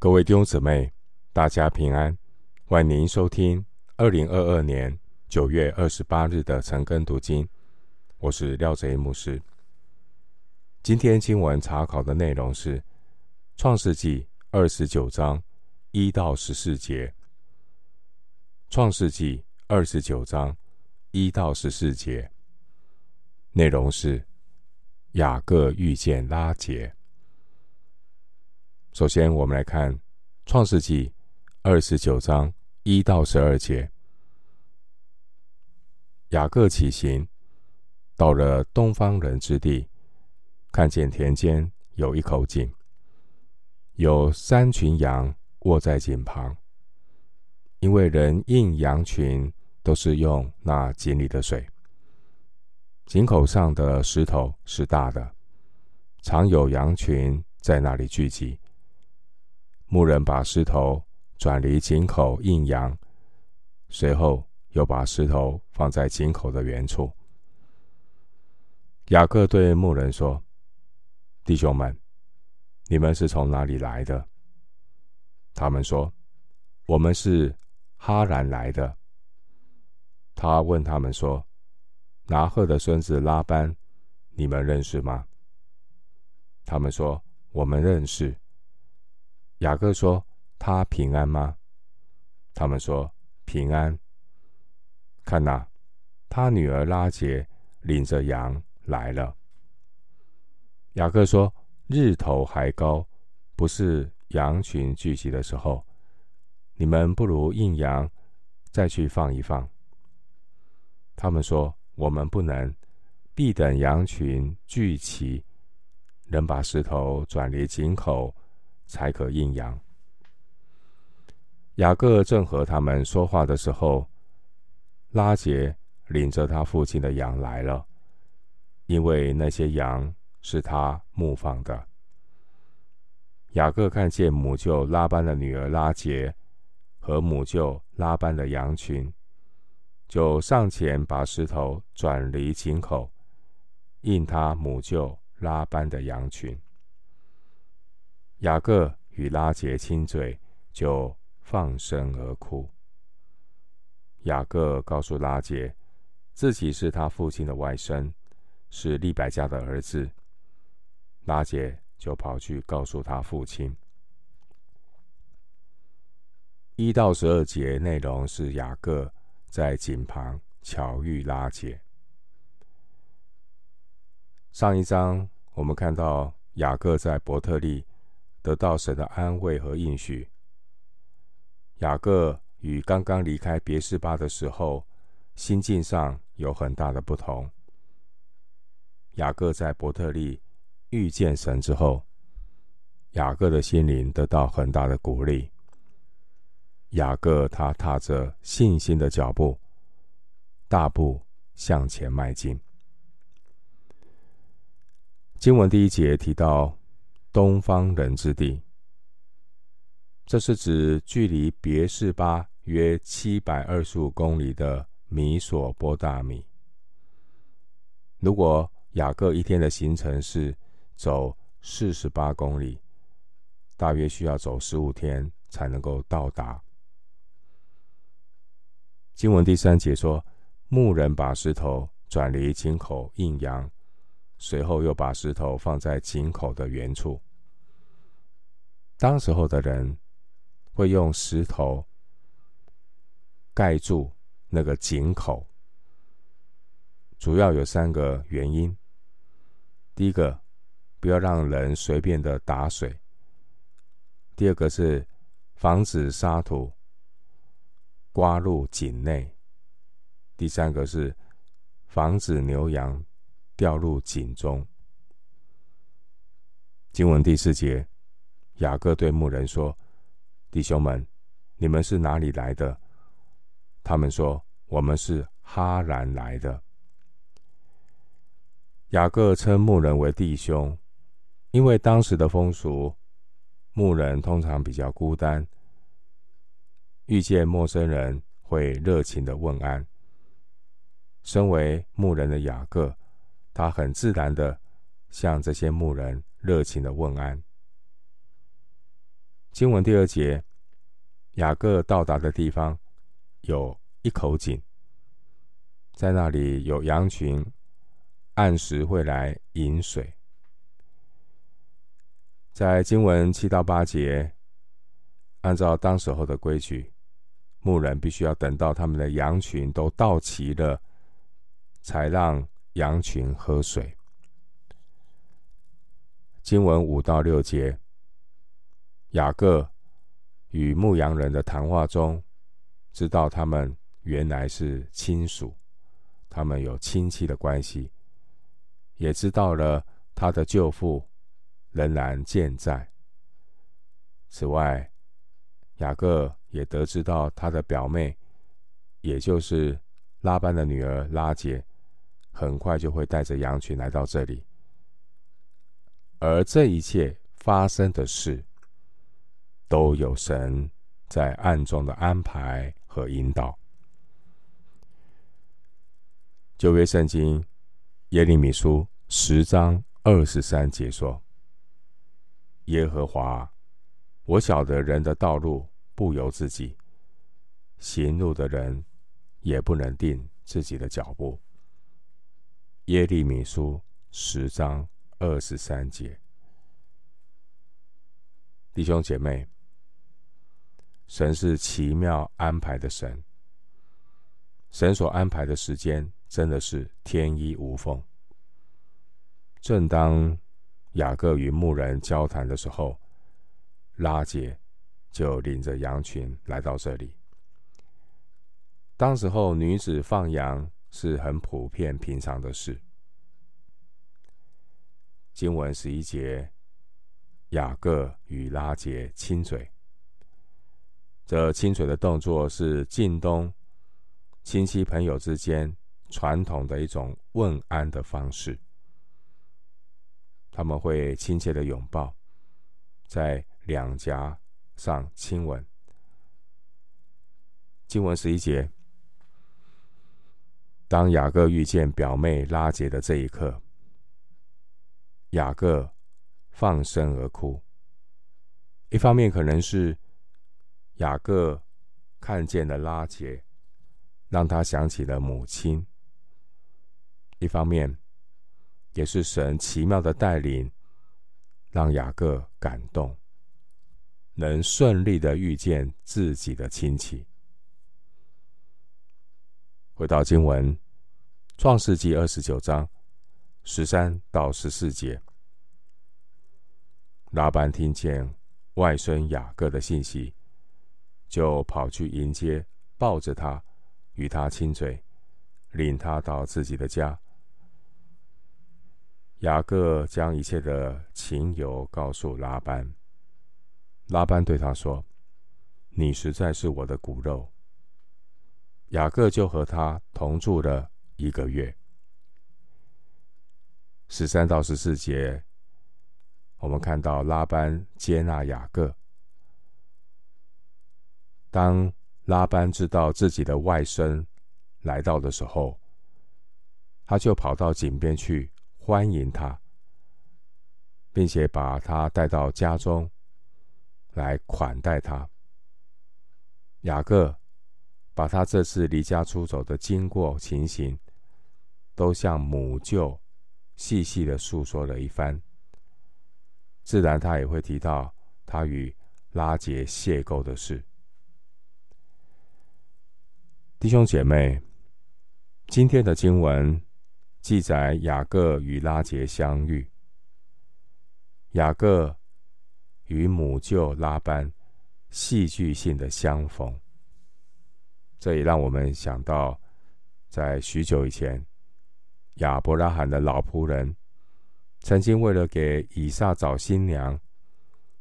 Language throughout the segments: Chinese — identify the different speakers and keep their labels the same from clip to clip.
Speaker 1: 各位弟兄姊妹，大家平安！欢迎收听二零二二年九月二十八日的晨更读经。我是廖贼牧师。今天经文查考的内容是《创世纪》二十九章一到十四节。《创世纪》二十九章一到十四节内容是雅各遇见拉结。首先，我们来看《创世纪》二十九章一到十二节。雅各起行，到了东方人之地，看见田间有一口井，有三群羊卧在井旁，因为人印羊群都是用那井里的水。井口上的石头是大的，常有羊群在那里聚集。牧人把石头转离井口印阳，随后又把石头放在井口的原处。雅各对牧人说：“弟兄们，你们是从哪里来的？”他们说：“我们是哈兰来的。”他问他们说：“拿鹤的孙子拉班，你们认识吗？”他们说：“我们认识。”雅各说：“他平安吗？”他们说：“平安。”看哪，他女儿拉结领着羊来了。雅各说：“日头还高，不是羊群聚集的时候，你们不如印羊，再去放一放。”他们说：“我们不能，必等羊群聚齐，能把石头转离井口。”才可印羊。雅各正和他们说话的时候，拉结领着他父亲的羊来了，因为那些羊是他牧放的。雅各看见母舅拉班的女儿拉结和母舅拉班的羊群，就上前把石头转离井口，印他母舅拉班的羊群。雅各与拉杰亲嘴，就放声而哭。雅各告诉拉杰，自己是他父亲的外甥，是利百加的儿子。拉结就跑去告诉他父亲。一到十二节内容是雅各在井旁巧遇拉杰。上一章我们看到雅各在伯特利。得到神的安慰和应许。雅各与刚刚离开别是巴的时候，心境上有很大的不同。雅各在伯特利遇见神之后，雅各的心灵得到很大的鼓励。雅各他踏着信心的脚步，大步向前迈进。经文第一节提到。东方人之地，这是指距离别是巴约七百二十五公里的米索波大米。如果雅各一天的行程是走四十八公里，大约需要走十五天才能够到达。经文第三节说，牧人把石头转离井口印羊。随后又把石头放在井口的原处。当时候的人会用石头盖住那个井口，主要有三个原因：第一个，不要让人随便的打水；第二个是防止沙土刮入井内；第三个是防止牛羊。掉入井中。经文第四节，雅各对牧人说：“弟兄们，你们是哪里来的？”他们说：“我们是哈兰来的。”雅各称牧人为弟兄，因为当时的风俗，牧人通常比较孤单，遇见陌生人会热情的问安。身为牧人的雅各。他很自然的向这些牧人热情的问安。经文第二节，雅各到达的地方有一口井，在那里有羊群，按时会来饮水。在经文七到八节，按照当时候的规矩，牧人必须要等到他们的羊群都到齐了，才让羊群喝水。经文五到六节，雅各与牧羊人的谈话中，知道他们原来是亲属，他们有亲戚的关系，也知道了他的舅父仍然健在。此外，雅各也得知到他的表妹，也就是拉班的女儿拉结，很快就会带着羊群来到这里。而这一切发生的事，都有神在暗中的安排和引导。旧约圣经耶利米书十章二十三节说：“耶和华，我晓得人的道路不由自己，行路的人也不能定自己的脚步。”耶利米书十章。二十三节，弟兄姐妹，神是奇妙安排的神。神所安排的时间真的是天衣无缝。正当雅各与牧人交谈的时候，拉结就领着羊群来到这里。当时候女子放羊是很普遍平常的事。经文十一节，雅各与拉结亲嘴。这亲嘴的动作是近东亲戚朋友之间传统的一种问安的方式。他们会亲切的拥抱，在两颊上亲吻。经文十一节，当雅各遇见表妹拉杰的这一刻。雅各放声而哭，一方面可能是雅各看见了拉杰，让他想起了母亲；一方面也是神奇妙的带领，让雅各感动，能顺利的遇见自己的亲戚。回到经文，《创世记》二十九章。十三到十四节，拉班听见外孙雅各的信息，就跑去迎接，抱着他，与他亲嘴，领他到自己的家。雅各将一切的情由告诉拉班，拉班对他说：“你实在是我的骨肉。”雅各就和他同住了一个月。十三到十四节，我们看到拉班接纳雅各。当拉班知道自己的外孙来到的时候，他就跑到井边去欢迎他，并且把他带到家中来款待他。雅各把他这次离家出走的经过情形，都向母舅。细细的诉说了一番，自然他也会提到他与拉杰邂逅的事。弟兄姐妹，今天的经文记载雅各与拉杰相遇，雅各与母舅拉班戏剧性的相逢，这也让我们想到，在许久以前。亚伯拉罕的老仆人曾经为了给以撒找新娘，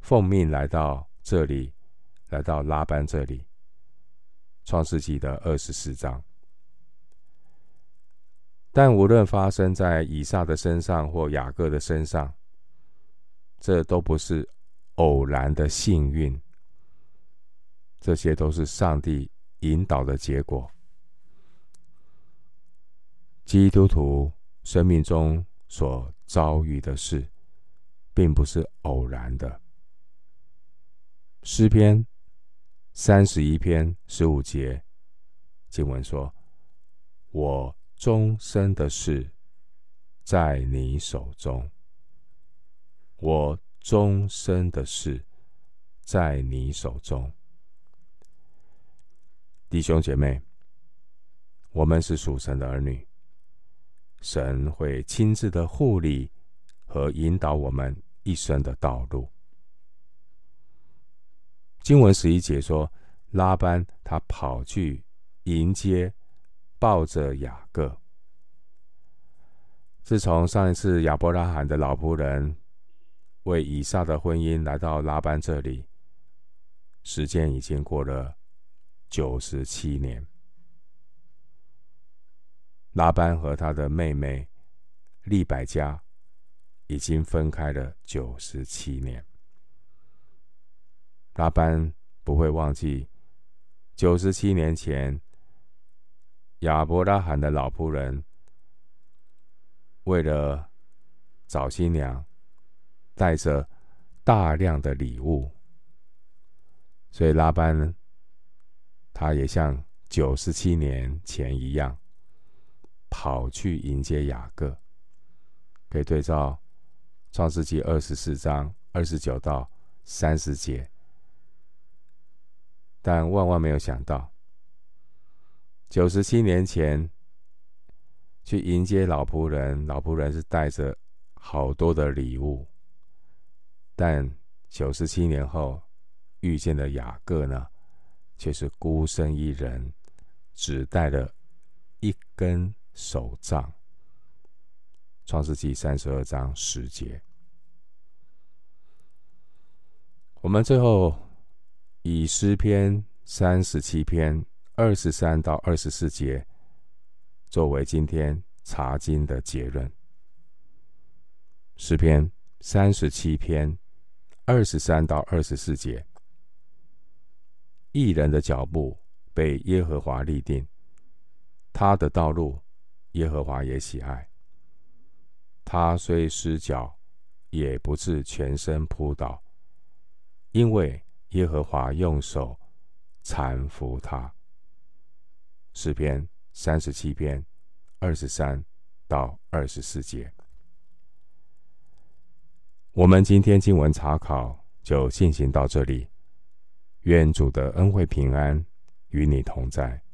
Speaker 1: 奉命来到这里，来到拉班这里。创世纪的二十四章。但无论发生在以撒的身上或雅各的身上，这都不是偶然的幸运，这些都是上帝引导的结果。基督徒生命中所遭遇的事，并不是偶然的。诗篇三十一篇十五节经文说：“我终身的事在你手中，我终身的事在你手中。”弟兄姐妹，我们是属神的儿女，神会亲自的护理和引导我们一生的道路。经文十一节说，拉班他跑去迎接，抱着雅各。自从上一次亚伯拉罕的老仆人为以撒的婚姻来到拉班这里，时间已经过了九十七年。拉班和他的妹妹利百加已经分开了九十七年。拉班不会忘记九十七年前亚伯拉罕的老仆人为了找新娘，带着大量的礼物，所以拉班，他也像九十七年前一样跑去迎接雅各。可以对照创世记二十四章二十九到三十节。但万万没有想到，九十七年前去迎接老仆人，老仆人是带着好多的礼物，但九十七年后遇见的雅各呢，却是孤身一人，只带了一根手杖。创世纪三十二章十节，我们最后。以诗篇三十七篇二十三到二十四节作为今天查经的结论。诗篇三十七篇二十三到二十四节：义人的脚步被耶和华立定，他的道路耶和华也喜爱。他虽失脚，也不至全身扑倒，因为。耶和华用手搀扶他。诗篇三十七篇二十三到二十四节。我们今天经文查考就进行到这里。愿主的恩惠平安与你同在。